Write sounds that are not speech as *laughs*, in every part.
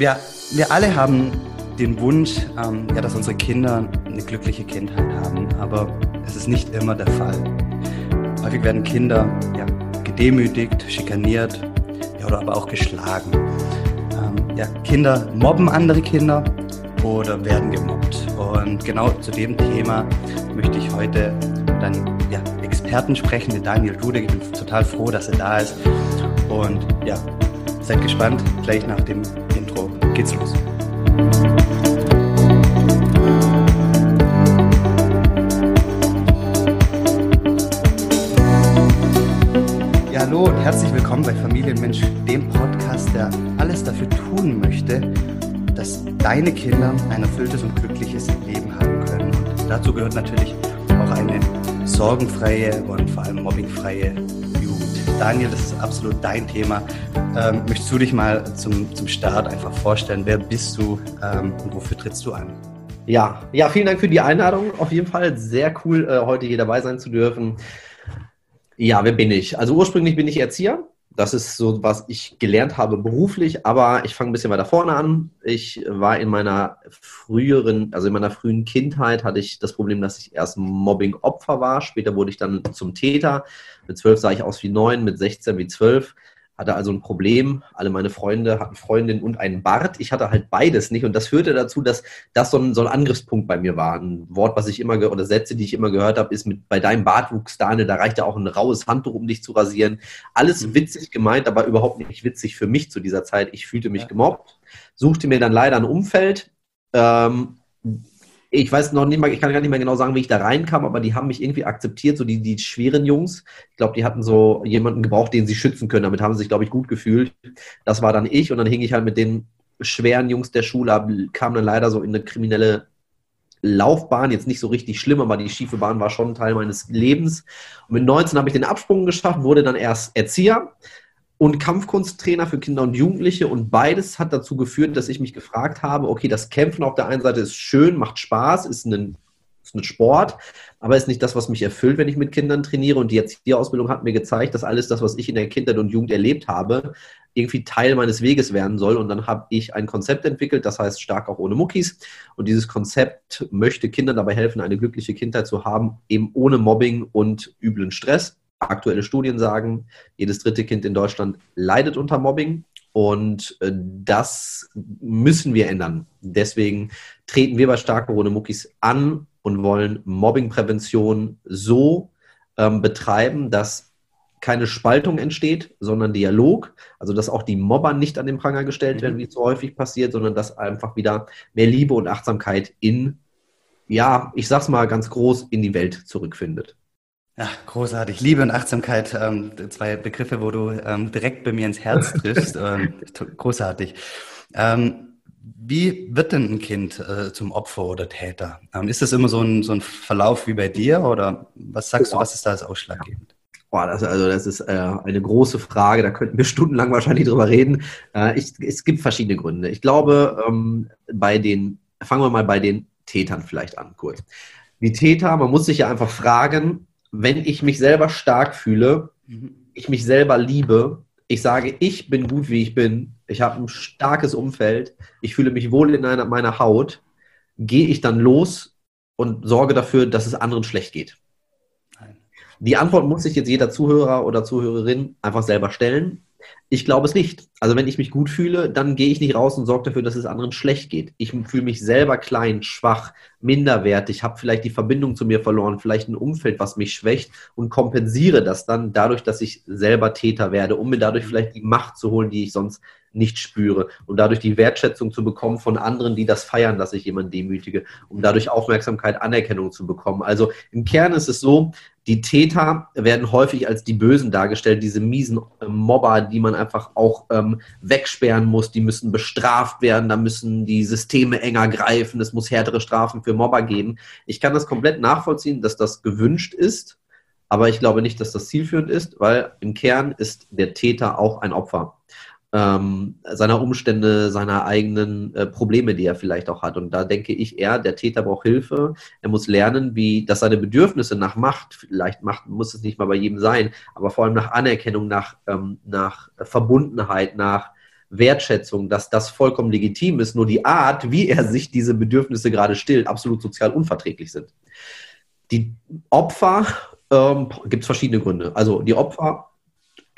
Wir, wir alle haben den Wunsch, ähm, ja, dass unsere Kinder eine glückliche Kindheit haben, aber es ist nicht immer der Fall. Häufig werden Kinder ja, gedemütigt, schikaniert ja, oder aber auch geschlagen. Ähm, ja, Kinder mobben andere Kinder oder werden gemobbt. Und genau zu dem Thema möchte ich heute einem ja, Experten sprechen, mit Daniel Rudek. Ich bin total froh, dass er da ist. Und ja, seid gespannt. Gleich nach dem geht's los. Ja, hallo und herzlich willkommen bei Familienmensch, dem Podcast, der alles dafür tun möchte, dass deine Kinder ein erfülltes und glückliches Leben haben können. Und dazu gehört natürlich auch eine sorgenfreie und vor allem mobbingfreie Daniel, das ist absolut dein Thema. Ähm, möchtest du dich mal zum, zum Start einfach vorstellen? Wer bist du ähm, und wofür trittst du an? Ja, ja, vielen Dank für die Einladung. Auf jeden Fall sehr cool, äh, heute hier dabei sein zu dürfen. Ja, wer bin ich? Also ursprünglich bin ich Erzieher. Das ist so, was ich gelernt habe beruflich, aber ich fange ein bisschen weiter vorne an. Ich war in meiner früheren, also in meiner frühen Kindheit hatte ich das Problem, dass ich erst Mobbing-Opfer war. Später wurde ich dann zum Täter. Mit zwölf sah ich aus wie neun, mit 16 wie zwölf hatte also ein Problem. Alle meine Freunde hatten Freundin und einen Bart. Ich hatte halt beides nicht und das führte dazu, dass das so ein, so ein Angriffspunkt bei mir war. Ein Wort, was ich immer oder Sätze, die ich immer gehört habe, ist mit bei deinem Bartwuchs, Daniel, da reicht ja auch ein raues Handtuch, um dich zu rasieren. Alles mhm. witzig gemeint, aber überhaupt nicht witzig für mich zu dieser Zeit. Ich fühlte mich gemobbt, suchte mir dann leider ein Umfeld. Ähm, ich weiß noch nicht mal, ich kann gar nicht mehr genau sagen, wie ich da reinkam, aber die haben mich irgendwie akzeptiert, so die, die schweren Jungs. Ich glaube, die hatten so jemanden gebraucht, den sie schützen können. Damit haben sie sich, glaube ich, gut gefühlt. Das war dann ich und dann hing ich halt mit den schweren Jungs der Schule ab, kam dann leider so in eine kriminelle Laufbahn, jetzt nicht so richtig schlimm, aber die schiefe Bahn war schon Teil meines Lebens. Und mit 19 habe ich den Absprung geschafft, wurde dann erst Erzieher, und Kampfkunsttrainer für Kinder und Jugendliche. Und beides hat dazu geführt, dass ich mich gefragt habe, okay, das Kämpfen auf der einen Seite ist schön, macht Spaß, ist ein, ist ein Sport, aber ist nicht das, was mich erfüllt, wenn ich mit Kindern trainiere. Und die Erzieherausbildung hat mir gezeigt, dass alles das, was ich in der Kindheit und Jugend erlebt habe, irgendwie Teil meines Weges werden soll. Und dann habe ich ein Konzept entwickelt, das heißt stark auch ohne Muckis. Und dieses Konzept möchte Kindern dabei helfen, eine glückliche Kindheit zu haben, eben ohne Mobbing und üblen Stress. Aktuelle Studien sagen, jedes dritte Kind in Deutschland leidet unter Mobbing. Und äh, das müssen wir ändern. Deswegen treten wir bei Starke ohne Muckis an und wollen Mobbingprävention so ähm, betreiben, dass keine Spaltung entsteht, sondern Dialog. Also dass auch die Mobber nicht an den Pranger gestellt mhm. werden, wie es so häufig passiert, sondern dass einfach wieder mehr Liebe und Achtsamkeit in, ja, ich sag's mal ganz groß, in die Welt zurückfindet. Ja, großartig. Liebe und Achtsamkeit, ähm, zwei Begriffe, wo du ähm, direkt bei mir ins Herz *laughs* triffst. ähm, großartig. Ähm, wie wird denn ein Kind äh, zum Opfer oder Täter? Ähm, ist das immer so ein, so ein Verlauf wie bei dir oder was sagst oh. du, was ist da als ausschlaggebend? Boah, das, also das ist äh, eine große Frage, da könnten wir *laughs* stundenlang wahrscheinlich drüber reden. Äh, ich, es gibt verschiedene Gründe. Ich glaube, ähm, bei den, fangen wir mal bei den Tätern vielleicht an, kurz. Die Täter, man muss sich ja einfach fragen, wenn ich mich selber stark fühle, mhm. ich mich selber liebe, ich sage, ich bin gut, wie ich bin, ich habe ein starkes Umfeld, ich fühle mich wohl in einer, meiner Haut, gehe ich dann los und sorge dafür, dass es anderen schlecht geht? Nein. Die Antwort muss sich jetzt jeder Zuhörer oder Zuhörerin einfach selber stellen. Ich glaube es nicht. Also wenn ich mich gut fühle, dann gehe ich nicht raus und sorge dafür, dass es anderen schlecht geht. Ich fühle mich selber klein, schwach, minderwertig, habe vielleicht die Verbindung zu mir verloren, vielleicht ein Umfeld, was mich schwächt und kompensiere das dann dadurch, dass ich selber Täter werde, um mir dadurch vielleicht die Macht zu holen, die ich sonst nicht spüre und dadurch die Wertschätzung zu bekommen von anderen, die das feiern, dass ich jemanden demütige, um dadurch Aufmerksamkeit, Anerkennung zu bekommen. Also im Kern ist es so, die Täter werden häufig als die Bösen dargestellt, diese miesen Mobber, die man einfach auch ähm, wegsperren muss, die müssen bestraft werden, da müssen die Systeme enger greifen, es muss härtere Strafen für Mobber geben. Ich kann das komplett nachvollziehen, dass das gewünscht ist, aber ich glaube nicht, dass das zielführend ist, weil im Kern ist der Täter auch ein Opfer ähm, seiner Umstände, seiner eigenen äh, Probleme, die er vielleicht auch hat. Und da denke ich eher, der Täter braucht Hilfe. Er muss lernen, wie, dass seine Bedürfnisse nach Macht, vielleicht Macht muss es nicht mal bei jedem sein, aber vor allem nach Anerkennung, nach, ähm, nach Verbundenheit, nach Wertschätzung, dass das vollkommen legitim ist, nur die Art, wie er sich diese Bedürfnisse gerade stillt, absolut sozial unverträglich sind. Die Opfer ähm, gibt es verschiedene Gründe. Also die Opfer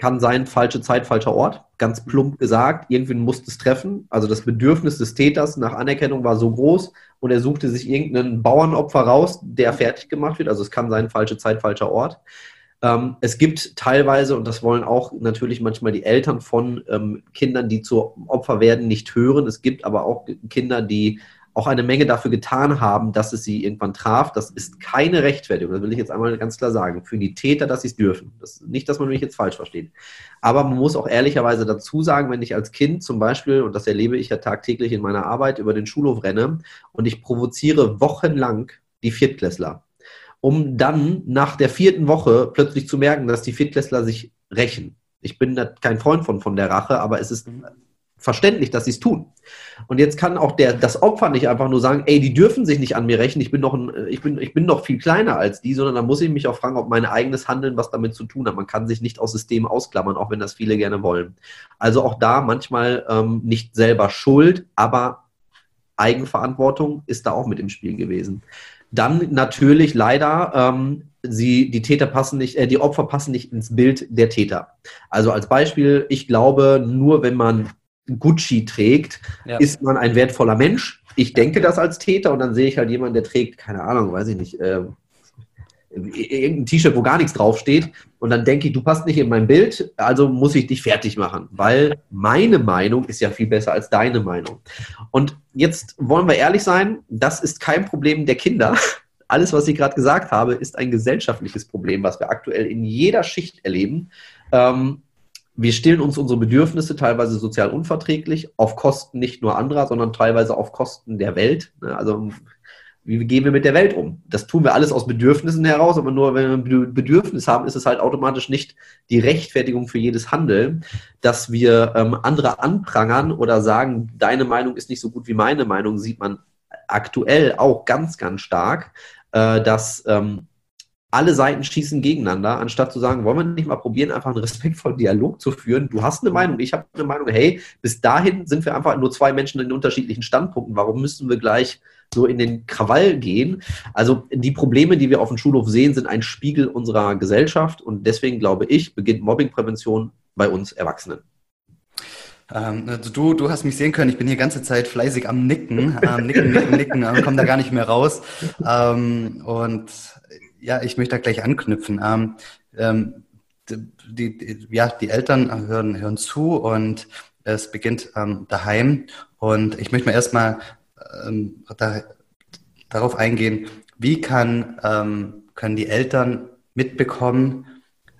kann sein, falsche Zeit, falscher Ort. Ganz plump gesagt, irgendwen musste es treffen. Also das Bedürfnis des Täters nach Anerkennung war so groß und er suchte sich irgendeinen Bauernopfer raus, der fertig gemacht wird. Also es kann sein, falsche Zeit, falscher Ort. Ähm, es gibt teilweise, und das wollen auch natürlich manchmal die Eltern von ähm, Kindern, die zu Opfer werden, nicht hören. Es gibt aber auch Kinder, die auch eine Menge dafür getan haben, dass es sie irgendwann traf. Das ist keine Rechtfertigung, das will ich jetzt einmal ganz klar sagen, für die Täter, dass sie es dürfen. Das, nicht, dass man mich jetzt falsch versteht. Aber man muss auch ehrlicherweise dazu sagen, wenn ich als Kind zum Beispiel, und das erlebe ich ja tagtäglich in meiner Arbeit, über den Schulhof renne und ich provoziere wochenlang die Viertklässler, um dann nach der vierten Woche plötzlich zu merken, dass die Viertklässler sich rächen. Ich bin kein Freund von, von der Rache, aber es ist verständlich, dass sie es tun. Und jetzt kann auch der, das Opfer nicht einfach nur sagen, ey, die dürfen sich nicht an mir rächen, ich bin noch, ein, ich bin, ich bin noch viel kleiner als die, sondern da muss ich mich auch fragen, ob mein eigenes Handeln was damit zu tun hat. Man kann sich nicht aus System ausklammern, auch wenn das viele gerne wollen. Also auch da manchmal ähm, nicht selber schuld, aber Eigenverantwortung ist da auch mit im Spiel gewesen. Dann natürlich leider, ähm, sie, die Täter passen nicht, äh, die Opfer passen nicht ins Bild der Täter. Also als Beispiel, ich glaube, nur wenn man Gucci trägt, ja. ist man ein wertvoller Mensch. Ich denke das als Täter und dann sehe ich halt jemanden, der trägt, keine Ahnung, weiß ich nicht, äh, irgendein T-Shirt, wo gar nichts draufsteht. Und dann denke ich, du passt nicht in mein Bild, also muss ich dich fertig machen, weil meine Meinung ist ja viel besser als deine Meinung. Und jetzt wollen wir ehrlich sein, das ist kein Problem der Kinder. Alles, was ich gerade gesagt habe, ist ein gesellschaftliches Problem, was wir aktuell in jeder Schicht erleben. Ähm, wir stillen uns unsere Bedürfnisse teilweise sozial unverträglich, auf Kosten nicht nur anderer, sondern teilweise auf Kosten der Welt. Ne? Also wie gehen wir mit der Welt um? Das tun wir alles aus Bedürfnissen heraus, aber nur wenn wir ein Bedürfnis haben, ist es halt automatisch nicht die Rechtfertigung für jedes Handeln, dass wir ähm, andere anprangern oder sagen, deine Meinung ist nicht so gut wie meine Meinung, sieht man aktuell auch ganz, ganz stark, äh, dass ähm, alle Seiten schießen gegeneinander, anstatt zu sagen, wollen wir nicht mal probieren, einfach einen respektvollen Dialog zu führen. Du hast eine Meinung, ich habe eine Meinung. Hey, bis dahin sind wir einfach nur zwei Menschen in unterschiedlichen Standpunkten. Warum müssen wir gleich so in den Krawall gehen? Also die Probleme, die wir auf dem Schulhof sehen, sind ein Spiegel unserer Gesellschaft und deswegen glaube ich, beginnt Mobbingprävention bei uns Erwachsenen. Ähm, also du, du hast mich sehen können, ich bin hier ganze Zeit fleißig am Nicken, ähm, nicken, nicken, nicken, komme da gar nicht mehr raus. Ähm, und ja, ich möchte da gleich anknüpfen. Ähm, ähm, die, die, ja, die Eltern hören, hören zu und es beginnt ähm, daheim. Und ich möchte mal erstmal ähm, da, darauf eingehen, wie kann, ähm, können die Eltern mitbekommen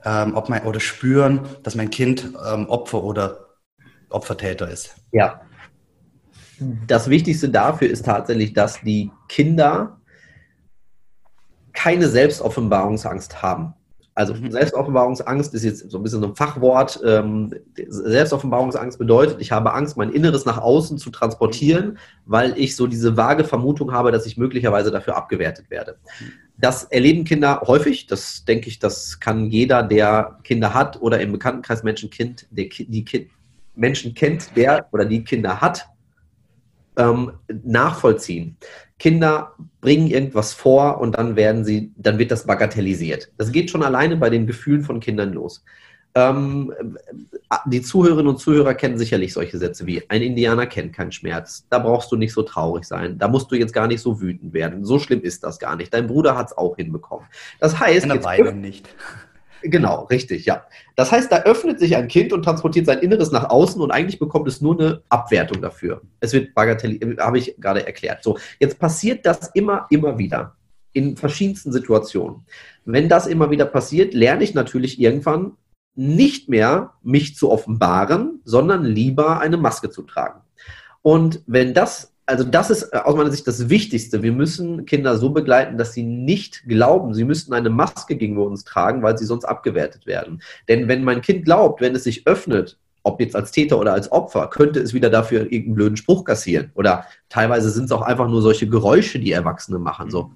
ähm, ob mein, oder spüren, dass mein Kind ähm, Opfer oder Opfertäter ist? Ja. Das Wichtigste dafür ist tatsächlich, dass die Kinder keine Selbstoffenbarungsangst haben. Also mhm. Selbstoffenbarungsangst ist jetzt so ein bisschen so ein Fachwort. Ähm, Selbstoffenbarungsangst bedeutet, ich habe Angst, mein Inneres nach außen zu transportieren, weil ich so diese vage Vermutung habe, dass ich möglicherweise dafür abgewertet werde. Das erleben Kinder häufig. Das denke ich, das kann jeder, der Kinder hat oder im Bekanntenkreis Menschen kennt, der die kind, Menschen kennt, der oder die Kinder hat, ähm, nachvollziehen. Kinder bringen irgendwas vor und dann werden sie, dann wird das bagatellisiert. Das geht schon alleine bei den Gefühlen von Kindern los. Ähm, die Zuhörerinnen und Zuhörer kennen sicherlich solche Sätze wie ein Indianer kennt keinen Schmerz. Da brauchst du nicht so traurig sein. Da musst du jetzt gar nicht so wütend werden. So schlimm ist das gar nicht. Dein Bruder hat es auch hinbekommen. Das heißt, Eine Weile nicht. Genau, richtig, ja. Das heißt, da öffnet sich ein Kind und transportiert sein Inneres nach außen und eigentlich bekommt es nur eine Abwertung dafür. Es wird bagatellisiert, habe ich gerade erklärt. So, jetzt passiert das immer, immer wieder in verschiedensten Situationen. Wenn das immer wieder passiert, lerne ich natürlich irgendwann nicht mehr mich zu offenbaren, sondern lieber eine Maske zu tragen. Und wenn das also das ist äh, aus meiner Sicht das Wichtigste. Wir müssen Kinder so begleiten, dass sie nicht glauben, sie müssten eine Maske gegenüber uns tragen, weil sie sonst abgewertet werden. Denn wenn mein Kind glaubt, wenn es sich öffnet, ob jetzt als Täter oder als Opfer, könnte es wieder dafür irgendeinen blöden Spruch kassieren. Oder teilweise sind es auch einfach nur solche Geräusche, die Erwachsene machen. So.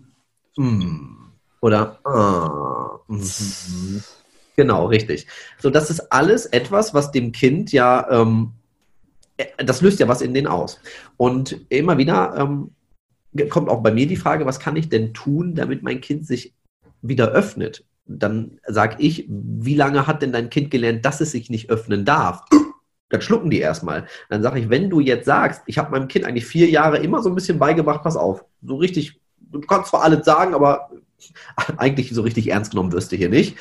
Mm. Oder ah. Mm. Genau, richtig. So, das ist alles etwas, was dem Kind ja ähm, äh, das löst ja was in denen aus. Und immer wieder ähm, kommt auch bei mir die Frage, was kann ich denn tun, damit mein Kind sich wieder öffnet? Dann sage ich, wie lange hat denn dein Kind gelernt, dass es sich nicht öffnen darf? Dann schlucken die erstmal. Dann sage ich, wenn du jetzt sagst, ich habe meinem Kind eigentlich vier Jahre immer so ein bisschen beigebracht, pass auf, so richtig, du kannst zwar alles sagen, aber *laughs* eigentlich so richtig ernst genommen wirst du hier nicht.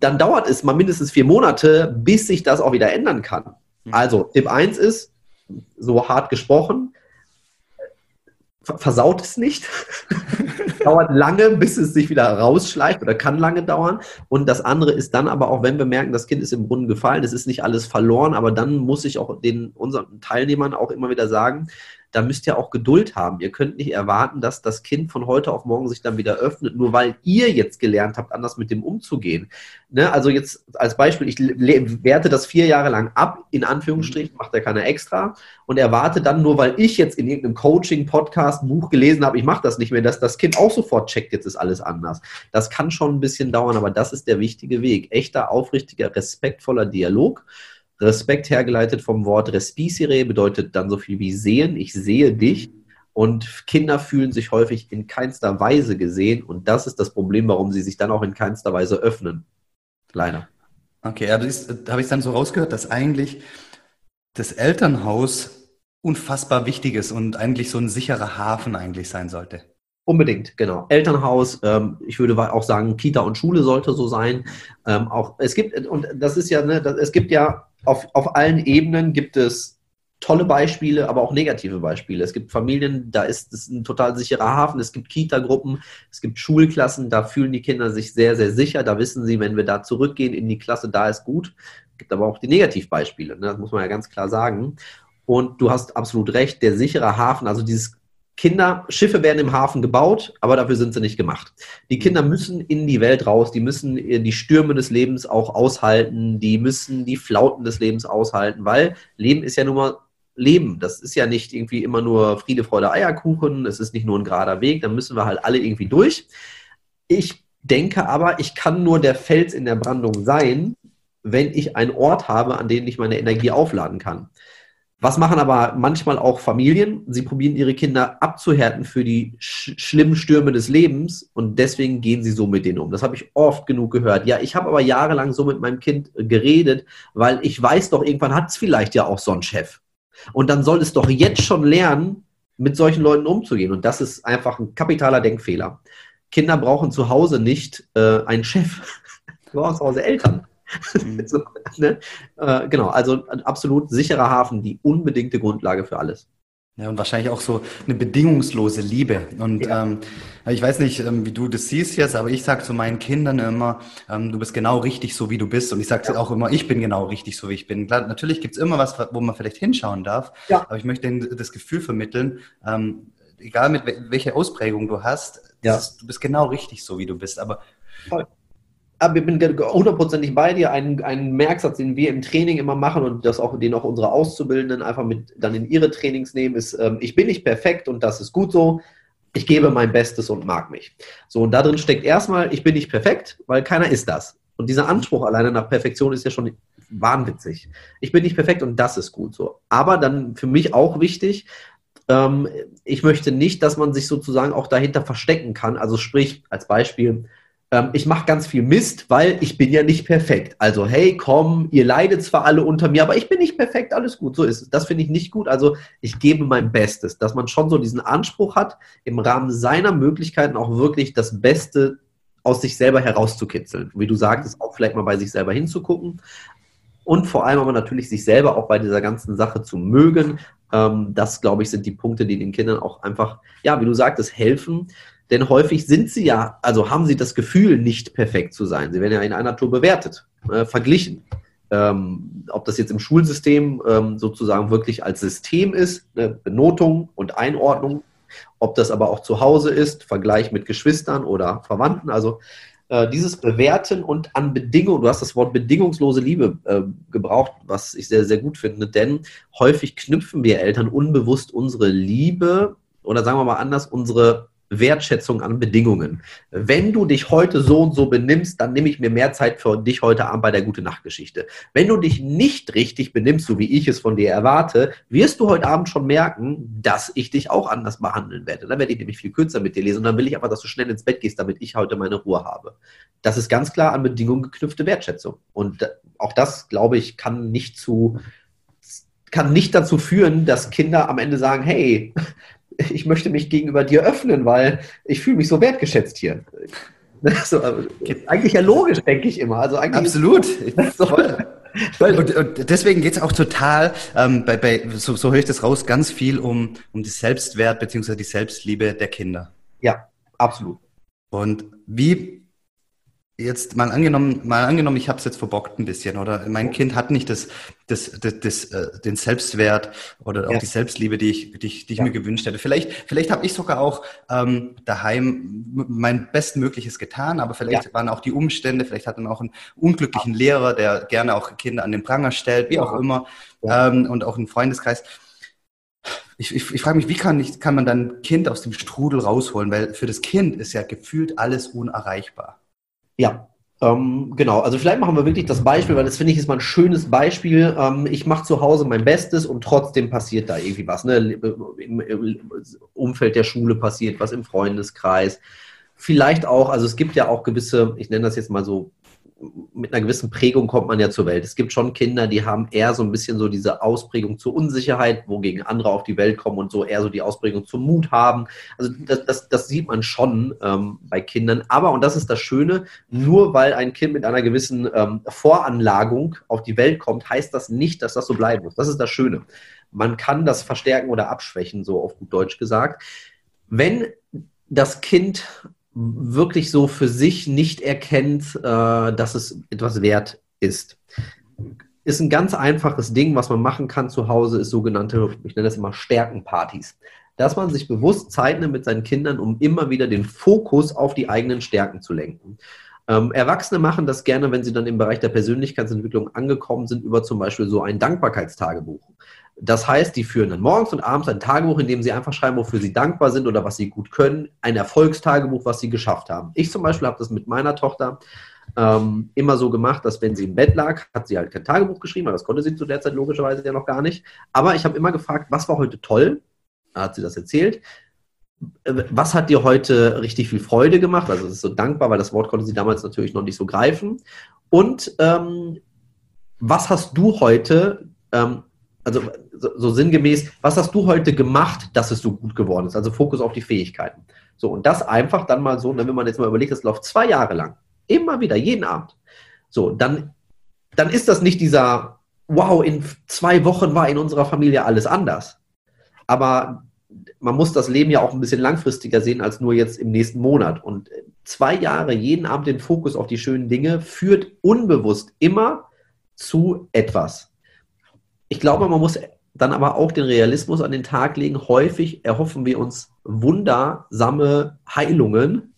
Dann dauert es mal mindestens vier Monate, bis sich das auch wieder ändern kann. Mhm. Also, Tipp 1 ist, so hart gesprochen, versaut es nicht. *laughs* dauert lange, bis es sich wieder rausschleicht oder kann lange dauern. Und das andere ist dann aber auch, wenn wir merken, das Kind ist im Brunnen gefallen, es ist nicht alles verloren, aber dann muss ich auch den unseren Teilnehmern auch immer wieder sagen, da müsst ihr auch Geduld haben. Ihr könnt nicht erwarten, dass das Kind von heute auf morgen sich dann wieder öffnet, nur weil ihr jetzt gelernt habt, anders mit dem umzugehen. Ne? Also jetzt als Beispiel, ich werte das vier Jahre lang ab, in Anführungsstrichen, macht ja keiner extra und erwarte dann nur, weil ich jetzt in irgendeinem Coaching, Podcast, Buch gelesen habe, ich mache das nicht mehr, dass das Kind auch sofort checkt, jetzt ist alles anders. Das kann schon ein bisschen dauern, aber das ist der wichtige Weg. Echter, aufrichtiger, respektvoller Dialog. Respekt hergeleitet vom Wort respicere bedeutet dann so viel wie sehen. Ich sehe dich. Und Kinder fühlen sich häufig in keinster Weise gesehen. Und das ist das Problem, warum sie sich dann auch in keinster Weise öffnen. Leider. Okay, aber da habe ich dann so rausgehört, dass eigentlich das Elternhaus unfassbar wichtig ist und eigentlich so ein sicherer Hafen eigentlich sein sollte. Unbedingt, genau. Elternhaus, ähm, ich würde auch sagen, Kita und Schule sollte so sein. Ähm, auch es gibt, und das ist ja, ne, das, es gibt ja auf, auf allen Ebenen gibt es tolle Beispiele, aber auch negative Beispiele. Es gibt Familien, da ist es ein total sicherer Hafen. Es gibt Kita-Gruppen, es gibt Schulklassen, da fühlen die Kinder sich sehr, sehr sicher. Da wissen sie, wenn wir da zurückgehen in die Klasse, da ist gut. Es gibt aber auch die Negativbeispiele, ne? das muss man ja ganz klar sagen. Und du hast absolut recht, der sichere Hafen, also dieses Kinder, Schiffe werden im Hafen gebaut, aber dafür sind sie nicht gemacht. Die Kinder müssen in die Welt raus, die müssen die Stürme des Lebens auch aushalten, die müssen die Flauten des Lebens aushalten, weil Leben ist ja nun mal Leben. Das ist ja nicht irgendwie immer nur Friede, Freude, Eierkuchen, es ist nicht nur ein gerader Weg, dann müssen wir halt alle irgendwie durch. Ich denke aber, ich kann nur der Fels in der Brandung sein, wenn ich einen Ort habe, an dem ich meine Energie aufladen kann. Was machen aber manchmal auch Familien? Sie probieren ihre Kinder abzuhärten für die sch schlimmen Stürme des Lebens und deswegen gehen sie so mit denen um. Das habe ich oft genug gehört. Ja, ich habe aber jahrelang so mit meinem Kind geredet, weil ich weiß doch, irgendwann hat es vielleicht ja auch so einen Chef. Und dann soll es doch jetzt schon lernen, mit solchen Leuten umzugehen. Und das ist einfach ein kapitaler Denkfehler. Kinder brauchen zu Hause nicht äh, einen Chef. *laughs* Sie brauchen zu Hause Eltern. Mhm. *laughs* so, ne? äh, genau, also ein absolut sicherer Hafen, die unbedingte Grundlage für alles. Ja, und wahrscheinlich auch so eine bedingungslose Liebe. Und ja. ähm, ich weiß nicht, ähm, wie du das siehst jetzt, aber ich sage zu meinen Kindern immer, ähm, du bist genau richtig so, wie du bist. Und ich sage ja. auch immer, ich bin genau richtig so, wie ich bin. Klar, natürlich gibt's immer was, wo man vielleicht hinschauen darf, ja. aber ich möchte ihnen das Gefühl vermitteln, ähm, egal mit welcher Ausprägung du hast, ja. ist, du bist genau richtig so, wie du bist. Aber Voll aber ich bin hundertprozentig bei dir. Ein, ein Merksatz, den wir im Training immer machen und das auch, den auch unsere Auszubildenden einfach mit dann in ihre Trainings nehmen, ist, ähm, ich bin nicht perfekt und das ist gut so. Ich gebe mein Bestes und mag mich. So, und da drin steckt erstmal, ich bin nicht perfekt, weil keiner ist das. Und dieser Anspruch alleine nach Perfektion ist ja schon wahnwitzig. Ich bin nicht perfekt und das ist gut so. Aber dann für mich auch wichtig, ähm, ich möchte nicht, dass man sich sozusagen auch dahinter verstecken kann. Also sprich, als Beispiel, ähm, ich mache ganz viel Mist, weil ich bin ja nicht perfekt. Also, hey, komm, ihr leidet zwar alle unter mir, aber ich bin nicht perfekt, alles gut, so ist es. Das finde ich nicht gut. Also, ich gebe mein Bestes, dass man schon so diesen Anspruch hat, im Rahmen seiner Möglichkeiten auch wirklich das Beste aus sich selber herauszukitzeln. Wie du sagtest, auch vielleicht mal bei sich selber hinzugucken. Und vor allem aber natürlich sich selber auch bei dieser ganzen Sache zu mögen. Ähm, das, glaube ich, sind die Punkte, die den Kindern auch einfach, ja, wie du sagtest, helfen, denn häufig sind sie ja, also haben sie das Gefühl, nicht perfekt zu sein. Sie werden ja in einer Tour bewertet, äh, verglichen. Ähm, ob das jetzt im Schulsystem ähm, sozusagen wirklich als System ist, ne, Benotung und Einordnung, ob das aber auch zu Hause ist, Vergleich mit Geschwistern oder Verwandten. Also äh, dieses Bewerten und an Bedingungen, du hast das Wort bedingungslose Liebe äh, gebraucht, was ich sehr, sehr gut finde, denn häufig knüpfen wir Eltern unbewusst unsere Liebe oder sagen wir mal anders, unsere Wertschätzung an Bedingungen. Wenn du dich heute so und so benimmst, dann nehme ich mir mehr Zeit für dich heute Abend bei der gute Nachtgeschichte. Wenn du dich nicht richtig benimmst, so wie ich es von dir erwarte, wirst du heute Abend schon merken, dass ich dich auch anders behandeln werde. Dann werde ich nämlich viel kürzer mit dir lesen und dann will ich aber, dass du schnell ins Bett gehst, damit ich heute meine Ruhe habe. Das ist ganz klar an Bedingungen geknüpfte Wertschätzung. Und auch das, glaube ich, kann nicht zu kann nicht dazu führen, dass Kinder am Ende sagen, hey, ich möchte mich gegenüber dir öffnen, weil ich fühle mich so wertgeschätzt hier. *laughs* So, eigentlich ja logisch, denke ich immer. Also Absolut. *laughs* Voll. Und, und, deswegen geht es auch total, ähm, bei, bei, so, so höre ich das raus, ganz viel um, um die Selbstwert bzw. die Selbstliebe der Kinder. Ja, absolut. Und wie jetzt mal angenommen, mal angenommen, ich habe es jetzt verbockt ein bisschen oder mein Kind hat nicht das, das, das, das äh, den Selbstwert oder auch ja. die Selbstliebe, die ich, die ich, die ich ja. mir gewünscht hätte. Vielleicht, vielleicht habe ich sogar auch ähm, daheim mein Bestmögliches getan, aber vielleicht ja. waren auch die Umstände, vielleicht hat man auch einen unglücklichen Lehrer, der gerne auch Kinder an den Pranger stellt, wie auch immer, ähm, und auch einen Freundeskreis. Ich, ich, ich frage mich, wie kann, ich, kann man dann Kind aus dem Strudel rausholen? Weil für das Kind ist ja gefühlt alles unerreichbar. Ja, ähm, genau. Also vielleicht machen wir wirklich das Beispiel, weil das finde ich ist mal ein schönes Beispiel. Ähm, ich mache zu Hause mein Bestes und trotzdem passiert da irgendwie was. Ne? Im, Im Umfeld der Schule passiert was, im Freundeskreis. Vielleicht auch, also es gibt ja auch gewisse, ich nenne das jetzt mal so mit einer gewissen Prägung kommt man ja zur Welt. Es gibt schon Kinder, die haben eher so ein bisschen so diese Ausprägung zur Unsicherheit, wogegen andere auf die Welt kommen und so eher so die Ausprägung zum Mut haben. Also das, das, das sieht man schon ähm, bei Kindern. Aber, und das ist das Schöne, nur weil ein Kind mit einer gewissen ähm, Voranlagung auf die Welt kommt, heißt das nicht, dass das so bleiben muss. Das ist das Schöne. Man kann das verstärken oder abschwächen, so auf gut Deutsch gesagt. Wenn das Kind wirklich so für sich nicht erkennt, äh, dass es etwas wert ist. Ist ein ganz einfaches Ding, was man machen kann zu Hause, ist sogenannte, ich nenne das immer Stärkenpartys. Dass man sich bewusst Zeit nimmt mit seinen Kindern, um immer wieder den Fokus auf die eigenen Stärken zu lenken. Ähm, Erwachsene machen das gerne, wenn sie dann im Bereich der Persönlichkeitsentwicklung angekommen sind, über zum Beispiel so ein Dankbarkeitstagebuch. Das heißt, die führen dann morgens und abends ein Tagebuch, in dem sie einfach schreiben, wofür sie dankbar sind oder was sie gut können. Ein Erfolgstagebuch, was sie geschafft haben. Ich zum Beispiel habe das mit meiner Tochter ähm, immer so gemacht, dass wenn sie im Bett lag, hat sie halt kein Tagebuch geschrieben, weil das konnte sie zu der Zeit logischerweise ja noch gar nicht. Aber ich habe immer gefragt, was war heute toll? Da hat sie das erzählt. Äh, was hat dir heute richtig viel Freude gemacht? Also es ist so dankbar, weil das Wort konnte sie damals natürlich noch nicht so greifen. Und ähm, was hast du heute ähm, also so, sinngemäß, was hast du heute gemacht, dass es so gut geworden ist? Also Fokus auf die Fähigkeiten. So, und das einfach dann mal so, wenn man jetzt mal überlegt, das läuft zwei Jahre lang, immer wieder, jeden Abend. So, dann, dann ist das nicht dieser, wow, in zwei Wochen war in unserer Familie alles anders. Aber man muss das Leben ja auch ein bisschen langfristiger sehen als nur jetzt im nächsten Monat. Und zwei Jahre, jeden Abend den Fokus auf die schönen Dinge, führt unbewusst immer zu etwas ich glaube, man muss dann aber auch den Realismus an den Tag legen. Häufig erhoffen wir uns wundersame Heilungen,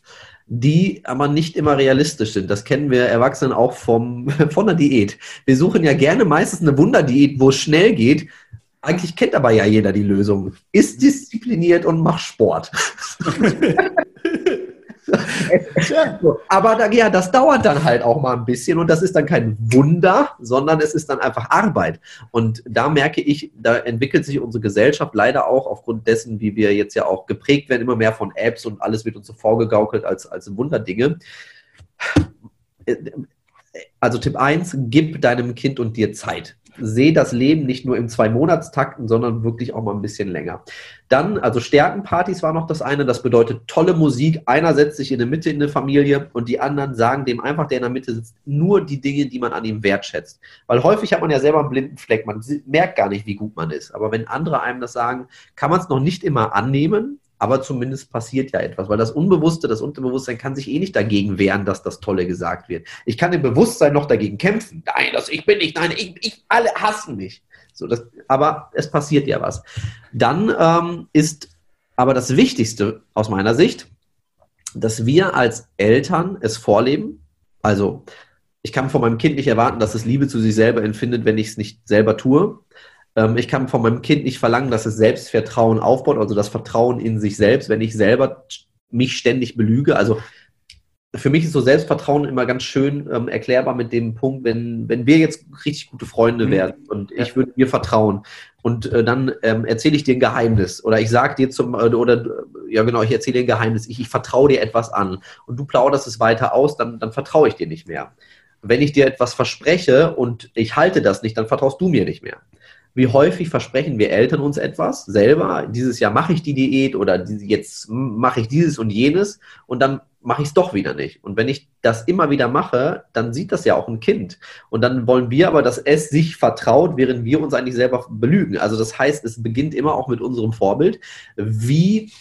die aber nicht immer realistisch sind. Das kennen wir Erwachsenen auch vom, *laughs* von der Diät. Wir suchen ja gerne meistens eine Wunderdiät, wo es schnell geht. Eigentlich kennt aber ja jeder die Lösung. Ist diszipliniert und mach Sport. *laughs* Aber da, ja, das dauert dann halt auch mal ein bisschen und das ist dann kein Wunder, sondern es ist dann einfach Arbeit. Und da merke ich, da entwickelt sich unsere Gesellschaft leider auch aufgrund dessen, wie wir jetzt ja auch geprägt werden, immer mehr von Apps und alles wird uns so vorgegaukelt als, als Wunderdinge. Also Tipp 1, gib deinem Kind und dir Zeit sehe das Leben nicht nur im Zwei-Monats-Takten, sondern wirklich auch mal ein bisschen länger. Dann, also Stärkenpartys war noch das eine, das bedeutet tolle Musik. Einer setzt sich in der Mitte in eine Familie und die anderen sagen dem einfach, der in der Mitte sitzt, nur die Dinge, die man an ihm wertschätzt. Weil häufig hat man ja selber einen blinden Fleck, man merkt gar nicht, wie gut man ist. Aber wenn andere einem das sagen, kann man es noch nicht immer annehmen, aber zumindest passiert ja etwas, weil das Unbewusste, das Unterbewusstsein kann sich eh nicht dagegen wehren, dass das Tolle gesagt wird. Ich kann im Bewusstsein noch dagegen kämpfen. Nein, das ich bin nicht, nein, ich, ich alle hassen mich. So, das, aber es passiert ja was. Dann ähm, ist aber das Wichtigste aus meiner Sicht, dass wir als Eltern es vorleben. Also ich kann von meinem Kind nicht erwarten, dass es Liebe zu sich selber empfindet, wenn ich es nicht selber tue. Ähm, ich kann von meinem Kind nicht verlangen, dass es Selbstvertrauen aufbaut, also das Vertrauen in sich selbst, wenn ich selber mich ständig belüge. Also für mich ist so Selbstvertrauen immer ganz schön ähm, erklärbar mit dem Punkt, wenn, wenn wir jetzt richtig gute Freunde mhm. werden und ich würde mir vertrauen und äh, dann ähm, erzähle ich dir ein Geheimnis oder ich sage dir zum, äh, oder ja genau, ich erzähle dir ein Geheimnis, ich, ich vertraue dir etwas an und du plauderst es weiter aus, dann, dann vertraue ich dir nicht mehr. Wenn ich dir etwas verspreche und ich halte das nicht, dann vertraust du mir nicht mehr. Wie häufig versprechen wir Eltern uns etwas selber? Dieses Jahr mache ich die Diät oder jetzt mache ich dieses und jenes und dann mache ich es doch wieder nicht. Und wenn ich das immer wieder mache, dann sieht das ja auch ein Kind. Und dann wollen wir aber, dass es sich vertraut, während wir uns eigentlich selber belügen. Also das heißt, es beginnt immer auch mit unserem Vorbild. Wie,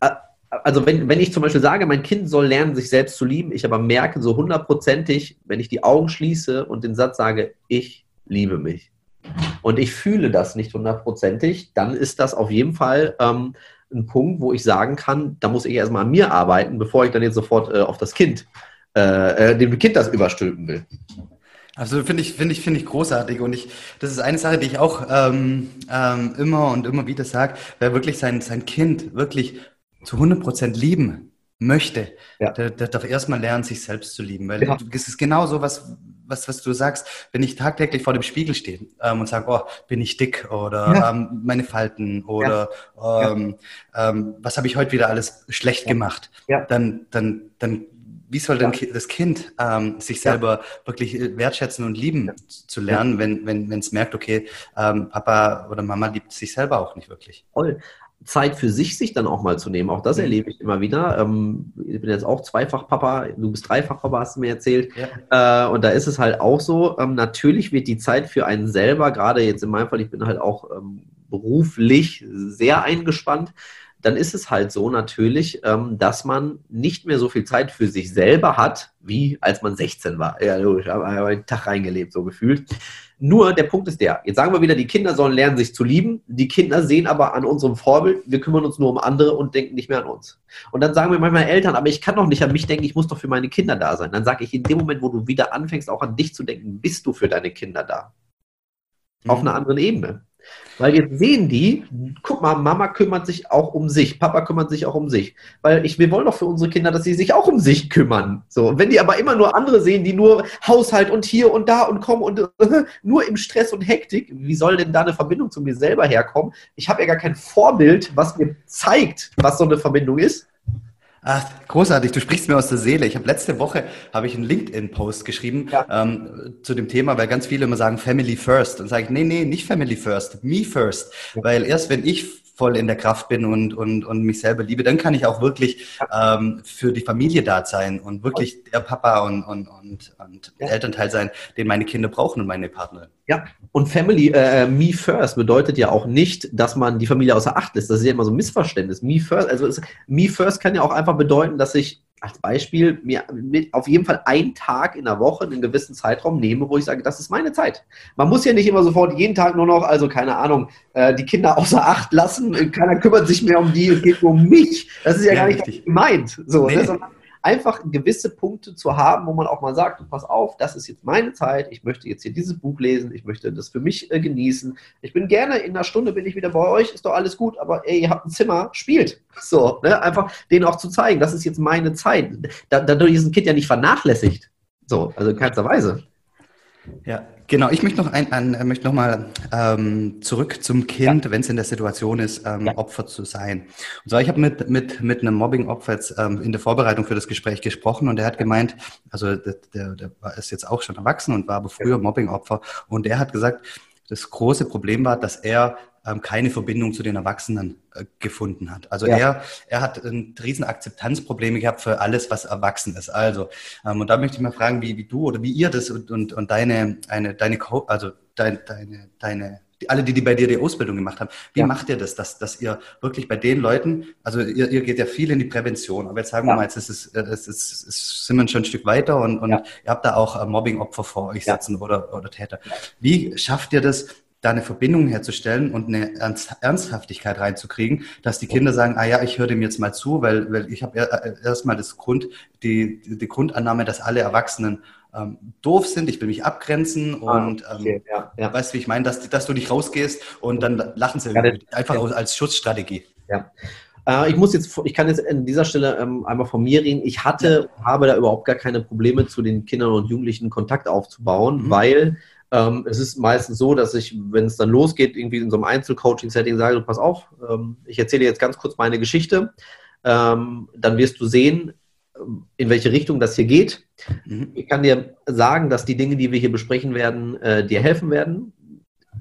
äh, also wenn, wenn ich zum Beispiel sage, mein Kind soll lernen, sich selbst zu lieben, ich aber merke so hundertprozentig, wenn ich die Augen schließe und den Satz sage, ich liebe mich. Und ich fühle das nicht hundertprozentig, dann ist das auf jeden Fall ähm, ein Punkt, wo ich sagen kann, da muss ich erstmal an mir arbeiten, bevor ich dann jetzt sofort äh, auf das Kind, äh, äh dem Kind das überstülpen will. Also finde ich, finde ich, finde ich großartig und ich, das ist eine Sache, die ich auch ähm, ähm, immer und immer wieder sage, wer wirklich sein, sein Kind wirklich zu 100 Prozent lieben möchte, ja. der, der darf erstmal lernen, sich selbst zu lieben, weil ja. es ist genau so was, was, was du sagst, wenn ich tagtäglich vor dem Spiegel stehe ähm, und sage, oh, bin ich dick oder ja. ähm, meine Falten oder ja. Ähm, ähm, was habe ich heute wieder alles schlecht gemacht, dann, dann, dann wie soll denn das Kind ähm, sich selber wirklich äh, wertschätzen und lieben zu lernen, wenn wenn wenn es merkt, okay, ähm, Papa oder Mama liebt sich selber auch nicht wirklich. Voll. Zeit für sich, sich dann auch mal zu nehmen. Auch das mhm. erlebe ich immer wieder. Ähm, ich bin jetzt auch zweifach Papa, du bist dreifach Papa, hast du mir erzählt. Ja. Äh, und da ist es halt auch so, ähm, natürlich wird die Zeit für einen selber, gerade jetzt in meinem Fall, ich bin halt auch ähm, beruflich sehr eingespannt, dann ist es halt so natürlich, ähm, dass man nicht mehr so viel Zeit für sich selber hat, wie als man 16 war. Ja, logisch, ich habe einen Tag reingelebt, so gefühlt. Nur der Punkt ist der, jetzt sagen wir wieder, die Kinder sollen lernen, sich zu lieben. Die Kinder sehen aber an unserem Vorbild, wir kümmern uns nur um andere und denken nicht mehr an uns. Und dann sagen wir manchmal Eltern, aber ich kann doch nicht an mich denken, ich muss doch für meine Kinder da sein. Dann sage ich, in dem Moment, wo du wieder anfängst, auch an dich zu denken, bist du für deine Kinder da. Mhm. Auf einer anderen Ebene. Weil jetzt sehen die, guck mal, Mama kümmert sich auch um sich, Papa kümmert sich auch um sich. Weil ich, wir wollen doch für unsere Kinder, dass sie sich auch um sich kümmern. So, wenn die aber immer nur andere sehen, die nur Haushalt und hier und da und kommen und äh, *laughs* nur im Stress und Hektik, wie soll denn da eine Verbindung zu mir selber herkommen? Ich habe ja gar kein Vorbild, was mir zeigt, was so eine Verbindung ist. Ach, großartig, du sprichst mir aus der Seele. Ich habe letzte Woche habe ich einen LinkedIn-Post geschrieben ja. ähm, zu dem Thema, weil ganz viele immer sagen Family First. Und sage ich, nee, nee, nicht Family First, me first. Ja. Weil erst wenn ich voll in der Kraft bin und, und, und mich selber liebe, dann kann ich auch wirklich ähm, für die Familie da sein und wirklich der Papa und, und, und, und ja. Elternteil sein, den meine Kinder brauchen und meine Partnerin. Ja, und Family, äh, me first bedeutet ja auch nicht, dass man die Familie außer Acht lässt. Das ist ja immer so ein Missverständnis. Me first, also es, me first kann ja auch einfach bedeuten, dass ich als Beispiel mir auf jeden Fall einen Tag in der Woche einen gewissen Zeitraum nehme, wo ich sage, das ist meine Zeit. Man muss ja nicht immer sofort jeden Tag nur noch, also keine Ahnung, äh, die Kinder außer Acht lassen. Keiner kümmert sich mehr um die, es geht nur um mich. Das ist ja, ja gar nicht gemeint. So, nee. ne? Einfach gewisse Punkte zu haben, wo man auch mal sagt, pass auf, das ist jetzt meine Zeit, ich möchte jetzt hier dieses Buch lesen, ich möchte das für mich äh, genießen. Ich bin gerne, in einer Stunde bin ich wieder bei euch, ist doch alles gut, aber ey, ihr habt ein Zimmer, spielt. *laughs* So, ne? einfach denen auch zu zeigen, das ist jetzt meine Zeit. Da, dadurch ist ein Kind ja nicht vernachlässigt. So, also in keinster Weise. Ja, genau. Ich möchte noch, ein, ein, möchte noch mal ähm, zurück zum Kind, ja. wenn es in der Situation ist, ähm, ja. Opfer zu sein. Und zwar, ich habe mit, mit, mit einem Mobbing-Opfer jetzt ähm, in der Vorbereitung für das Gespräch gesprochen und der hat gemeint, also der, der, der ist jetzt auch schon erwachsen und war aber früher Mobbing-Opfer und der hat gesagt, das große Problem war, dass er ähm, keine Verbindung zu den Erwachsenen äh, gefunden hat. Also ja. er, er hat ein riesen Akzeptanzprobleme gehabt für alles, was erwachsen ist. Also, ähm, und da möchte ich mal fragen, wie, wie du oder wie ihr das und, und, und deine, eine, deine, also deine, deine, deine alle, die, die bei dir die Ausbildung gemacht haben, wie ja. macht ihr das, dass, dass ihr wirklich bei den Leuten, also ihr, ihr geht ja viel in die Prävention, aber jetzt sagen wir mal, jetzt ist es, es, ist, es sind wir schon ein Stück weiter und, und ja. ihr habt da auch äh, Mobbing-Opfer vor euch sitzen oder, oder Täter. Wie schafft ihr das, da eine Verbindung herzustellen und eine Ernsthaftigkeit reinzukriegen, dass die Kinder sagen, ah ja, ich höre dem jetzt mal zu, weil, weil ich habe äh, erstmal das Grund, die, die Grundannahme, dass alle Erwachsenen ähm, doof sind, ich will mich abgrenzen ah, und ähm, okay, ja, ja. weißt du, wie ich meine, dass, dass du nicht rausgehst und dann lachen sie ja, einfach ja. als Schutzstrategie. Ja. Äh, ich muss jetzt, ich kann jetzt an dieser Stelle ähm, einmal von mir reden. Ich hatte, habe da überhaupt gar keine Probleme, zu den Kindern und Jugendlichen Kontakt aufzubauen, mhm. weil ähm, es ist meistens so, dass ich, wenn es dann losgeht, irgendwie in so einem Einzelcoaching-Setting sage, pass auf, ähm, ich erzähle jetzt ganz kurz meine Geschichte. Ähm, dann wirst du sehen, in welche Richtung das hier geht. Mhm. Ich kann dir sagen, dass die Dinge, die wir hier besprechen werden, äh, dir helfen werden,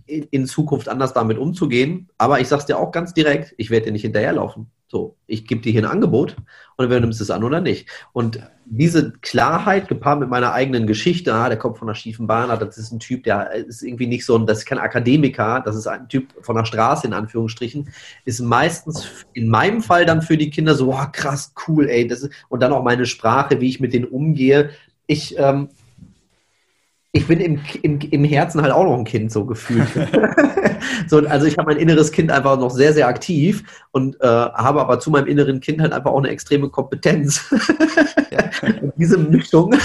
in, in, Zukunft anders damit umzugehen. Aber ich sage es dir auch ganz direkt, ich werde dir nicht hinterherlaufen. So, ich gebe dir hier ein Angebot und entweder nimmst du es an oder nicht. Und diese Klarheit gepaart mit meiner eigenen Geschichte, ah, der kommt von einer schiefen Bahn, ah, das ist ein Typ, der ist irgendwie nicht so ein, das ist kein Akademiker, das ist ein Typ von der Straße in Anführungsstrichen, ist meistens in meinem Fall dann für die Kinder so, oh, krass, cool, ey, das ist, und dann auch meine Sprache, wie ich mit denen umgehe. Ich, ähm, ich bin im, im, im Herzen halt auch noch ein Kind, so gefühlt. *laughs* so, also ich habe mein inneres Kind einfach noch sehr, sehr aktiv und äh, habe aber zu meinem inneren Kind halt einfach auch eine extreme Kompetenz. diese Mischung,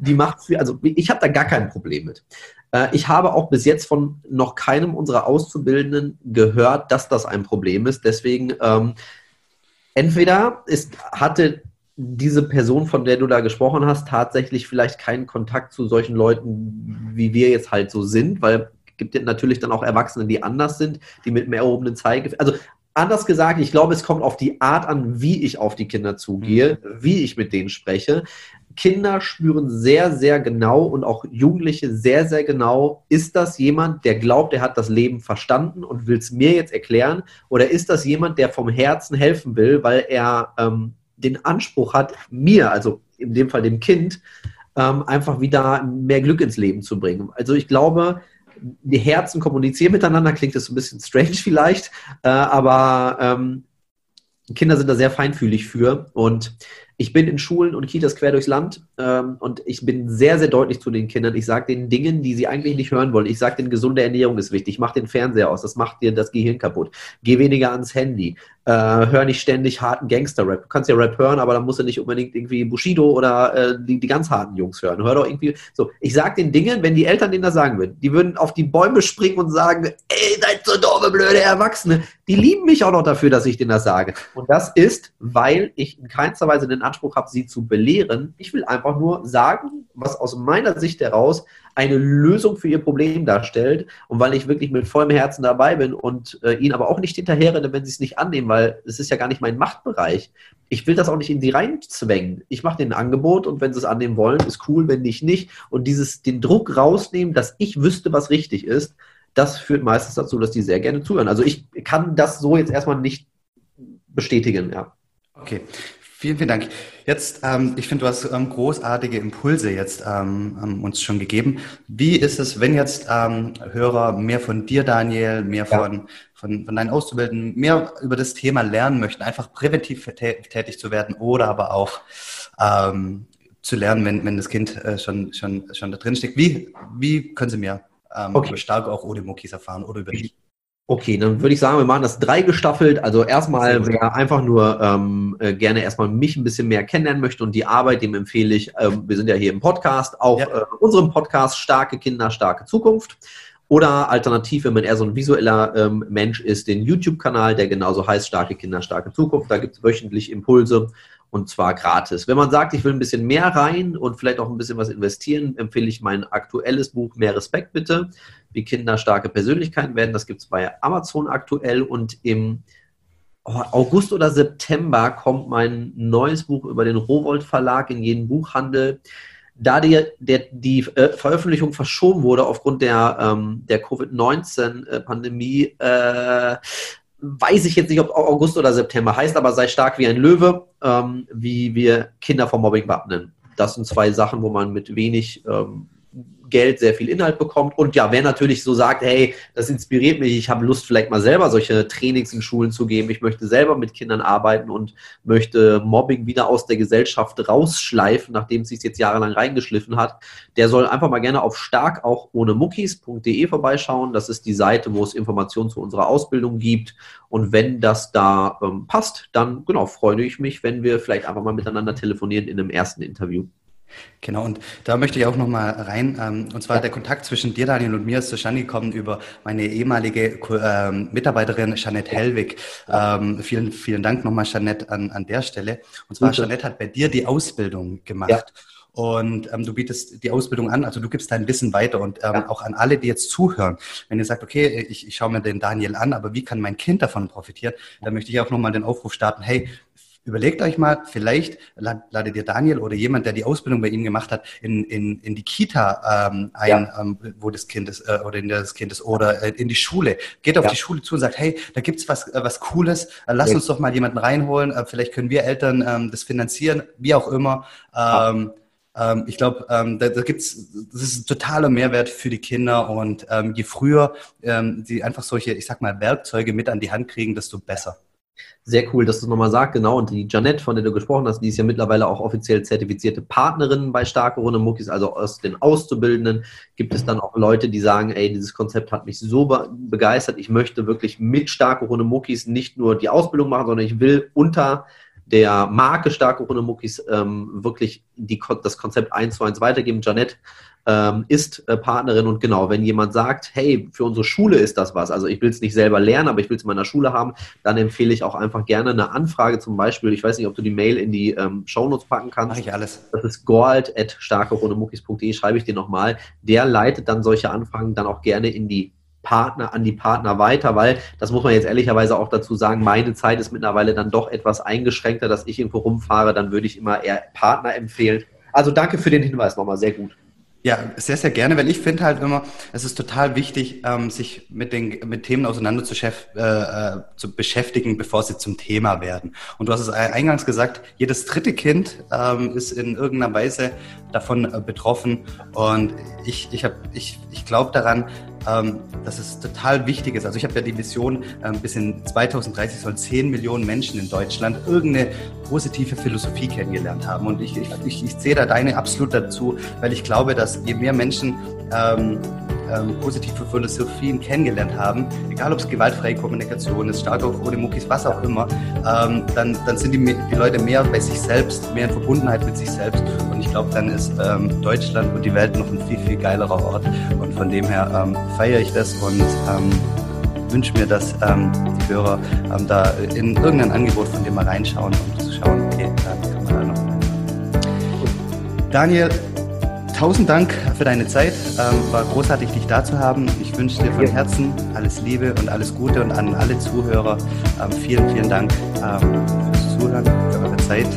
die macht viel, also ich habe da gar kein Problem mit. Äh, ich habe auch bis jetzt von noch keinem unserer Auszubildenden gehört, dass das ein Problem ist. Deswegen ähm, entweder ist, hatte diese Person, von der du da gesprochen hast, tatsächlich vielleicht keinen Kontakt zu solchen Leuten, wie wir jetzt halt so sind, weil es gibt natürlich dann auch Erwachsene, die anders sind, die mit mehr erhobenen Zeige. Also anders gesagt, ich glaube, es kommt auf die Art an, wie ich auf die Kinder zugehe, mhm. wie ich mit denen spreche. Kinder spüren sehr, sehr genau und auch Jugendliche sehr, sehr genau, ist das jemand, der glaubt, er hat das Leben verstanden und will es mir jetzt erklären? Oder ist das jemand, der vom Herzen helfen will, weil er ähm, den Anspruch hat, mir, also in dem Fall dem Kind, ähm, einfach wieder mehr Glück ins Leben zu bringen. Also ich glaube, die Herzen kommunizieren miteinander, klingt das ein bisschen strange vielleicht, äh, aber ähm, Kinder sind da sehr feinfühlig für und ich bin in Schulen und Kitas quer durchs Land ähm, und ich bin sehr, sehr deutlich zu den Kindern. Ich sage den Dingen, die sie eigentlich nicht hören wollen. Ich sage denen, gesunde Ernährung ist wichtig. Mach den Fernseher aus, das macht dir das Gehirn kaputt. Geh weniger ans Handy. Äh, hör nicht ständig harten Gangster-Rap. Du kannst ja Rap hören, aber dann musst du nicht unbedingt irgendwie Bushido oder äh, die, die ganz harten Jungs hören. Hör doch irgendwie so. Ich sage den Dingen, wenn die Eltern denen das sagen würden, die würden auf die Bäume springen und sagen, ey, seid so doofe, blöde Erwachsene. Die lieben mich auch noch dafür, dass ich denen das sage. Und das ist, weil ich in keinster Weise den Anspruch habe, sie zu belehren. Ich will einfach nur sagen, was aus meiner Sicht heraus eine Lösung für ihr Problem darstellt und weil ich wirklich mit vollem Herzen dabei bin und äh, ihnen aber auch nicht hinterherrenne, wenn sie es nicht annehmen, weil es ist ja gar nicht mein Machtbereich. Ich will das auch nicht in sie reinzwängen. Ich mache denen ein Angebot und wenn sie es annehmen wollen, ist cool, wenn nicht, nicht. Und dieses, den Druck rausnehmen, dass ich wüsste, was richtig ist, das führt meistens dazu, dass die sehr gerne zuhören. Also ich kann das so jetzt erstmal nicht bestätigen, ja. Okay, Vielen, vielen Dank. Jetzt, ähm, ich finde, du hast ähm, großartige Impulse jetzt ähm, ähm, uns schon gegeben. Wie ist es, wenn jetzt ähm, Hörer mehr von dir, Daniel, mehr ja. von, von, von deinen Auszubildenden, mehr über das Thema lernen möchten, einfach präventiv tätig zu werden oder aber auch ähm, zu lernen, wenn, wenn das Kind äh, schon, schon, schon da drin steckt. Wie, wie können sie mehr ähm, okay. Stark auch Odemokis erfahren oder über dich? Okay, dann würde ich sagen, wir machen das drei gestaffelt. Also erstmal, wer einfach nur ähm, äh, gerne erstmal mich ein bisschen mehr kennenlernen möchte und die Arbeit, dem empfehle ich, ähm, wir sind ja hier im Podcast, auch ja. äh, unserem Podcast Starke Kinder, starke Zukunft. Oder alternativ, wenn man eher so ein visueller ähm, Mensch ist, den YouTube-Kanal, der genauso heißt Starke Kinder, starke Zukunft. Da gibt es wöchentlich Impulse und zwar gratis. Wenn man sagt, ich will ein bisschen mehr rein und vielleicht auch ein bisschen was investieren, empfehle ich mein aktuelles Buch Mehr Respekt bitte, wie Kinder starke Persönlichkeiten werden. Das gibt es bei Amazon aktuell und im August oder September kommt mein neues Buch über den Rowold Verlag in jeden Buchhandel. Da die, der, die äh, Veröffentlichung verschoben wurde aufgrund der, ähm, der Covid-19-Pandemie, äh, weiß ich jetzt nicht, ob August oder September heißt, aber sei stark wie ein Löwe, ähm, wie wir Kinder vom Mobbing wappnen. Das sind zwei Sachen, wo man mit wenig ähm, Geld sehr viel Inhalt bekommt. Und ja, wer natürlich so sagt, hey, das inspiriert mich, ich habe Lust, vielleicht mal selber solche Trainings in Schulen zu geben, ich möchte selber mit Kindern arbeiten und möchte Mobbing wieder aus der Gesellschaft rausschleifen, nachdem es sich jetzt jahrelang reingeschliffen hat, der soll einfach mal gerne auf stark auch ohne muckis.de vorbeischauen. Das ist die Seite, wo es Informationen zu unserer Ausbildung gibt. Und wenn das da ähm, passt, dann genau freue ich mich, wenn wir vielleicht einfach mal miteinander telefonieren in einem ersten Interview. Genau, und da möchte ich auch nochmal rein. Ähm, und zwar der Kontakt zwischen dir, Daniel, und mir ist zustande gekommen über meine ehemalige ähm, Mitarbeiterin Jeanette Hellwig. Ähm, vielen, vielen Dank nochmal, Jeanette, an, an der Stelle. Und zwar, Gute. Jeanette hat bei dir die Ausbildung gemacht. Ja. Und ähm, du bietest die Ausbildung an, also du gibst dein Wissen weiter und ähm, ja. auch an alle, die jetzt zuhören. Wenn ihr sagt, okay, ich, ich schaue mir den Daniel an, aber wie kann mein Kind davon profitieren? Dann möchte ich auch nochmal den Aufruf starten, hey, Überlegt euch mal, vielleicht ladet ihr Daniel oder jemand, der die Ausbildung bei ihm gemacht hat, in, in, in die Kita ähm, ein, ja. ähm, wo das Kind ist äh, oder in das Kind ist oder äh, in die Schule. Geht auf ja. die Schule zu und sagt, hey, da gibt's was, äh, was Cooles, äh, lass ja. uns doch mal jemanden reinholen, äh, vielleicht können wir Eltern ähm, das finanzieren, wie auch immer. Ähm, ähm, ich glaube, ähm, da, da gibt's, das ist ein totaler Mehrwert für die Kinder und ähm, je früher ähm, sie einfach solche, ich sag mal, Werkzeuge mit an die Hand kriegen, desto besser. Sehr cool, dass du nochmal sagst, genau. Und die Janette, von der du gesprochen hast, die ist ja mittlerweile auch offiziell zertifizierte Partnerin bei Starke Runde Muckis. Also aus den Auszubildenden gibt es dann auch Leute, die sagen, ey, dieses Konzept hat mich so begeistert. Ich möchte wirklich mit Starke Runde Muckis nicht nur die Ausbildung machen, sondern ich will unter der Marke Starke Runde Muckis ähm, wirklich die, das Konzept eins zu eins weitergeben. Janette ähm, ist äh, Partnerin und genau, wenn jemand sagt, hey, für unsere Schule ist das was, also ich will es nicht selber lernen, aber ich will es in meiner Schule haben, dann empfehle ich auch einfach gerne eine Anfrage zum Beispiel, ich weiß nicht, ob du die Mail in die ähm, Shownotes packen kannst. Mach ich alles. Das ist goald.starkerohnemuckis.de, schreibe ich dir nochmal. Der leitet dann solche Anfragen dann auch gerne in die Partner, an die Partner weiter, weil, das muss man jetzt ehrlicherweise auch dazu sagen, meine Zeit ist mittlerweile dann doch etwas eingeschränkter, dass ich irgendwo rumfahre, dann würde ich immer eher Partner empfehlen. Also danke für den Hinweis nochmal, sehr gut. Ja, sehr, sehr gerne, weil ich finde halt immer, es ist total wichtig, ähm, sich mit den mit Themen auseinander zu, chef, äh, äh, zu beschäftigen, bevor sie zum Thema werden. Und du hast es eingangs gesagt, jedes dritte Kind ähm, ist in irgendeiner Weise davon äh, betroffen. Und ich, ich, hab, ich, ich glaube daran, ähm, dass es total wichtig ist. Also ich habe ja die Vision, ähm, bis in 2030 sollen 10 Millionen Menschen in Deutschland irgendeine positive Philosophie kennengelernt haben. Und ich, ich, ich, ich zähle da deine absolut dazu, weil ich glaube, dass je mehr Menschen ähm, ähm, positive Philosophien kennengelernt haben, egal ob es gewaltfreie Kommunikation ist, stark auch ohne Muckis, was auch immer, ähm, dann, dann sind die, die Leute mehr bei sich selbst, mehr in Verbundenheit mit sich selbst. Und ich glaube, dann ist ähm, Deutschland und die Welt noch ein viel, viel geilerer Ort. Und von dem her ähm, feiere ich das und ähm, wünsche mir, dass ähm, die Hörer ähm, da in irgendein Angebot von dir mal reinschauen und zu schauen, okay, da kann man da noch. Daniel, tausend Dank für deine Zeit. Ähm, war großartig, dich da zu haben. Ich wünsche dir von Herzen alles Liebe und alles Gute und an alle Zuhörer ähm, vielen, vielen Dank ähm, fürs Zuhören, für eure Zeit.